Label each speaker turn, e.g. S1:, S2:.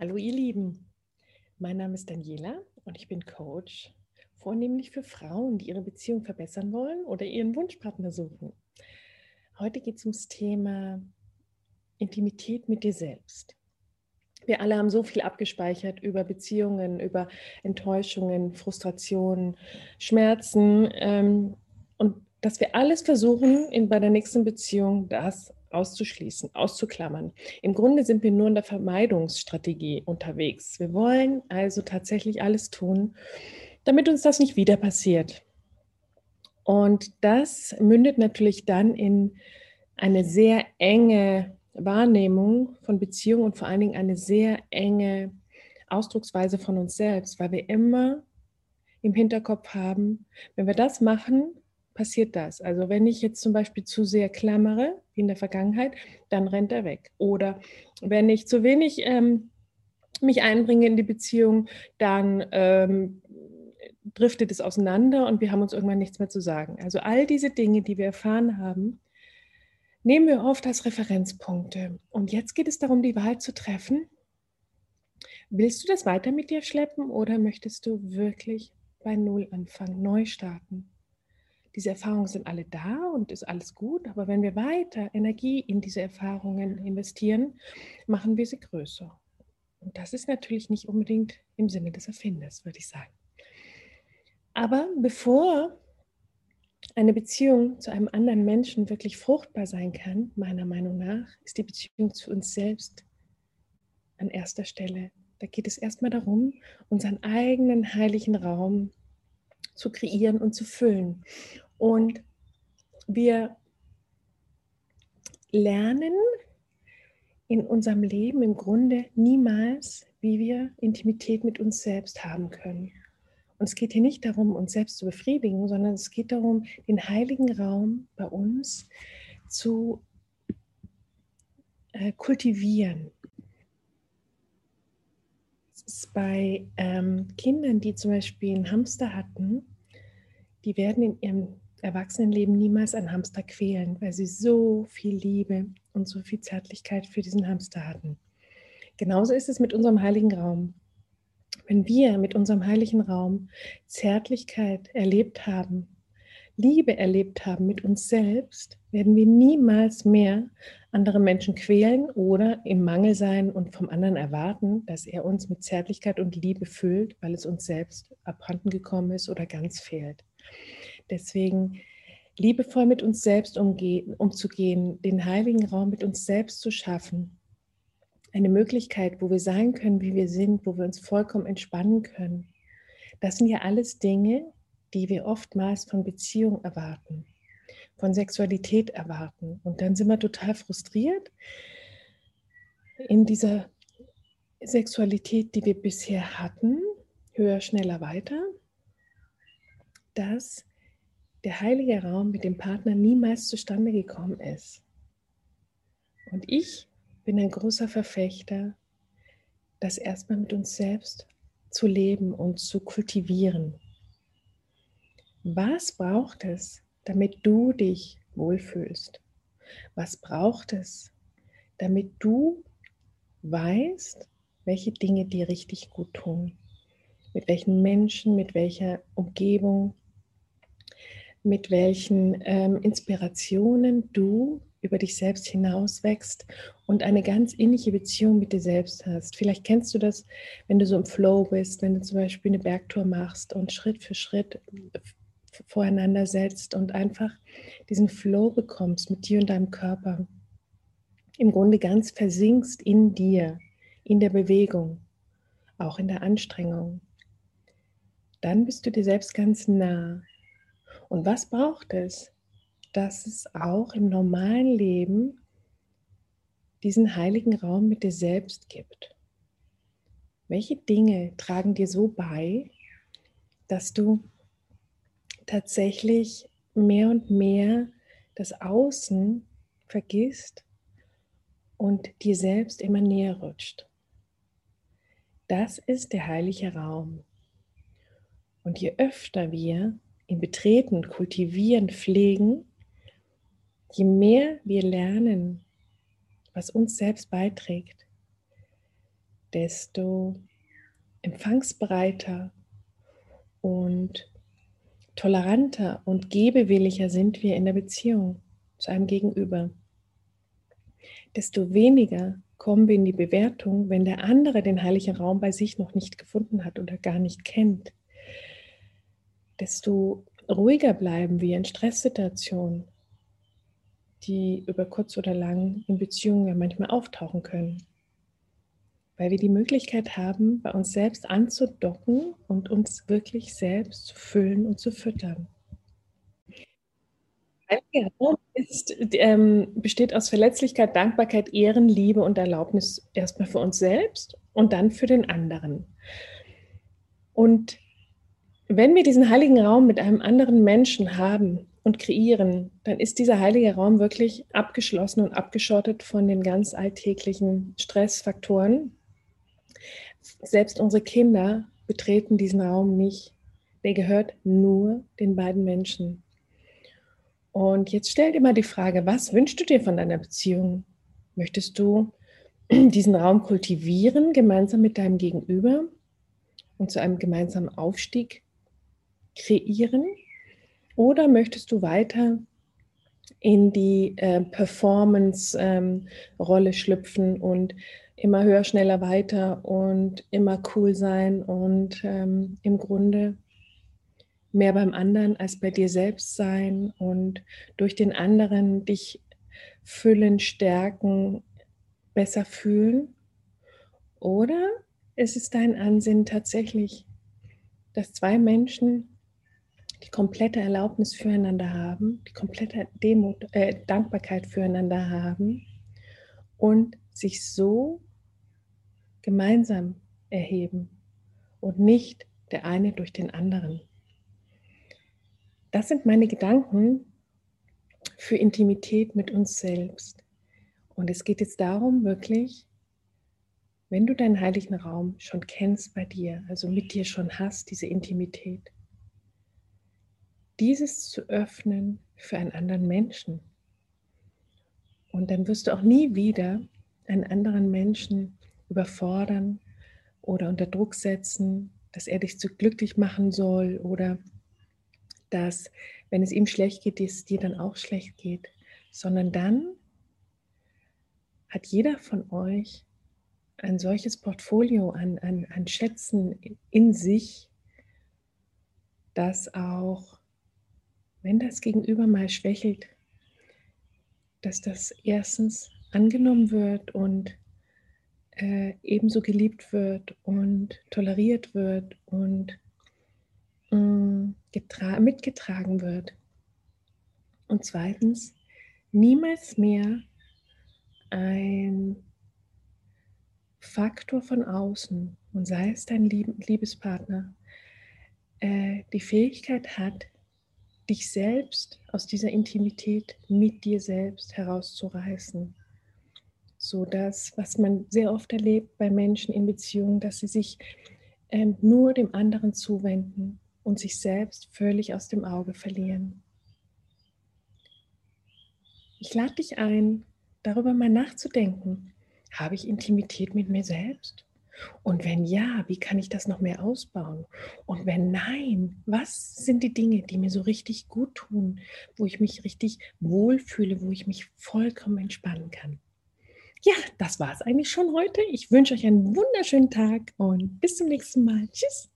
S1: Hallo ihr Lieben, mein Name ist Daniela und ich bin Coach, vornehmlich für Frauen, die ihre Beziehung verbessern wollen oder ihren Wunschpartner suchen. Heute geht es ums Thema Intimität mit dir selbst. Wir alle haben so viel abgespeichert über Beziehungen, über Enttäuschungen, Frustrationen, Schmerzen ähm, und dass wir alles versuchen, in, bei der nächsten Beziehung das auszuschließen, auszuklammern. Im Grunde sind wir nur in der Vermeidungsstrategie unterwegs. Wir wollen also tatsächlich alles tun, damit uns das nicht wieder passiert. Und das mündet natürlich dann in eine sehr enge Wahrnehmung von Beziehung und vor allen Dingen eine sehr enge Ausdrucksweise von uns selbst, weil wir immer im Hinterkopf haben, wenn wir das machen, passiert das. Also wenn ich jetzt zum Beispiel zu sehr klammere, wie in der Vergangenheit, dann rennt er weg. Oder wenn ich zu wenig ähm, mich einbringe in die Beziehung, dann ähm, driftet es auseinander und wir haben uns irgendwann nichts mehr zu sagen. Also all diese Dinge, die wir erfahren haben, nehmen wir oft als Referenzpunkte. Und jetzt geht es darum, die Wahl zu treffen. Willst du das weiter mit dir schleppen oder möchtest du wirklich bei Null anfangen, neu starten? Diese Erfahrungen sind alle da und ist alles gut, aber wenn wir weiter Energie in diese Erfahrungen investieren, machen wir sie größer. Und das ist natürlich nicht unbedingt im Sinne des Erfinders, würde ich sagen. Aber bevor eine Beziehung zu einem anderen Menschen wirklich fruchtbar sein kann, meiner Meinung nach, ist die Beziehung zu uns selbst an erster Stelle. Da geht es erstmal darum, unseren eigenen heiligen Raum zu kreieren und zu füllen. Und wir lernen in unserem Leben im Grunde niemals, wie wir Intimität mit uns selbst haben können. Und es geht hier nicht darum, uns selbst zu befriedigen, sondern es geht darum, den heiligen Raum bei uns zu äh, kultivieren. Es bei ähm, Kindern, die zum Beispiel einen Hamster hatten, die werden in ihrem Erwachsenenleben niemals einen Hamster quälen, weil sie so viel Liebe und so viel Zärtlichkeit für diesen Hamster hatten. Genauso ist es mit unserem heiligen Raum. Wenn wir mit unserem heiligen Raum Zärtlichkeit erlebt haben, Liebe erlebt haben mit uns selbst, werden wir niemals mehr andere Menschen quälen oder im Mangel sein und vom anderen erwarten, dass er uns mit Zärtlichkeit und Liebe füllt, weil es uns selbst abhanden gekommen ist oder ganz fehlt. Deswegen liebevoll mit uns selbst umzugehen, den heiligen Raum mit uns selbst zu schaffen. Eine Möglichkeit, wo wir sein können, wie wir sind, wo wir uns vollkommen entspannen können. Das sind ja alles Dinge, die wir oftmals von Beziehung erwarten, von Sexualität erwarten. Und dann sind wir total frustriert in dieser Sexualität, die wir bisher hatten, höher, schneller, weiter, dass der heilige Raum mit dem Partner niemals zustande gekommen ist. Und ich bin ein großer Verfechter, das erstmal mit uns selbst zu leben und zu kultivieren. Was braucht es, damit du dich wohlfühlst? Was braucht es, damit du weißt, welche Dinge dir richtig gut tun? Mit welchen Menschen, mit welcher Umgebung mit welchen ähm, Inspirationen du über dich selbst hinaus wächst und eine ganz ähnliche Beziehung mit dir selbst hast. Vielleicht kennst du das, wenn du so im Flow bist, wenn du zum Beispiel eine Bergtour machst und Schritt für Schritt voreinander setzt und einfach diesen Flow bekommst mit dir und deinem Körper. Im Grunde ganz versinkst in dir, in der Bewegung, auch in der Anstrengung. Dann bist du dir selbst ganz nah und was braucht es, dass es auch im normalen Leben diesen heiligen Raum mit dir selbst gibt? Welche Dinge tragen dir so bei, dass du tatsächlich mehr und mehr das Außen vergisst und dir selbst immer näher rutscht? Das ist der heilige Raum. Und je öfter wir ihn betreten, kultivieren, pflegen, je mehr wir lernen, was uns selbst beiträgt, desto empfangsbereiter und toleranter und gebewilliger sind wir in der Beziehung zu einem Gegenüber. Desto weniger kommen wir in die Bewertung, wenn der andere den heiligen Raum bei sich noch nicht gefunden hat oder gar nicht kennt. Desto ruhiger bleiben wir in Stresssituationen, die über kurz oder lang in Beziehungen ja manchmal auftauchen können. Weil wir die Möglichkeit haben, bei uns selbst anzudocken und uns wirklich selbst zu füllen und zu füttern. Heiliger Raum ist, ähm, besteht aus Verletzlichkeit, Dankbarkeit, Ehren, Liebe und Erlaubnis erstmal für uns selbst und dann für den anderen. Und wenn wir diesen heiligen Raum mit einem anderen Menschen haben und kreieren, dann ist dieser heilige Raum wirklich abgeschlossen und abgeschottet von den ganz alltäglichen Stressfaktoren. Selbst unsere Kinder betreten diesen Raum nicht. Der gehört nur den beiden Menschen. Und jetzt stell dir mal die Frage, was wünschst du dir von deiner Beziehung? Möchtest du diesen Raum kultivieren, gemeinsam mit deinem Gegenüber und zu einem gemeinsamen Aufstieg kreieren? Oder möchtest du weiter in die äh, Performance-Rolle ähm, schlüpfen und immer höher, schneller, weiter und immer cool sein und ähm, im Grunde mehr beim anderen als bei dir selbst sein und durch den anderen dich füllen, stärken, besser fühlen? Oder ist es dein Ansinnen tatsächlich, dass zwei Menschen die komplette Erlaubnis füreinander haben, die komplette Demut, äh, Dankbarkeit füreinander haben und sich so gemeinsam erheben und nicht der eine durch den anderen. Das sind meine Gedanken für Intimität mit uns selbst. Und es geht jetzt darum, wirklich, wenn du deinen heiligen Raum schon kennst bei dir, also mit dir schon hast, diese Intimität, dieses zu öffnen für einen anderen Menschen. Und dann wirst du auch nie wieder einen anderen Menschen überfordern oder unter Druck setzen, dass er dich zu glücklich machen soll oder dass, wenn es ihm schlecht geht, es dir dann auch schlecht geht, sondern dann hat jeder von euch ein solches Portfolio an, an, an Schätzen in sich, dass auch, wenn das Gegenüber mal schwächelt, dass das erstens angenommen wird und äh, ebenso geliebt wird und toleriert wird und Mm, mitgetragen wird. Und zweitens, niemals mehr ein Faktor von außen, und sei es dein Liebespartner, äh, die Fähigkeit hat, dich selbst aus dieser Intimität mit dir selbst herauszureißen. So dass, was man sehr oft erlebt bei Menschen in Beziehungen, dass sie sich ähm, nur dem anderen zuwenden und sich selbst völlig aus dem Auge verlieren. Ich lade dich ein, darüber mal nachzudenken. Habe ich Intimität mit mir selbst? Und wenn ja, wie kann ich das noch mehr ausbauen? Und wenn nein, was sind die Dinge, die mir so richtig gut tun, wo ich mich richtig wohlfühle, wo ich mich vollkommen entspannen kann? Ja, das war es eigentlich schon heute. Ich wünsche euch einen wunderschönen Tag und bis zum nächsten Mal. Tschüss.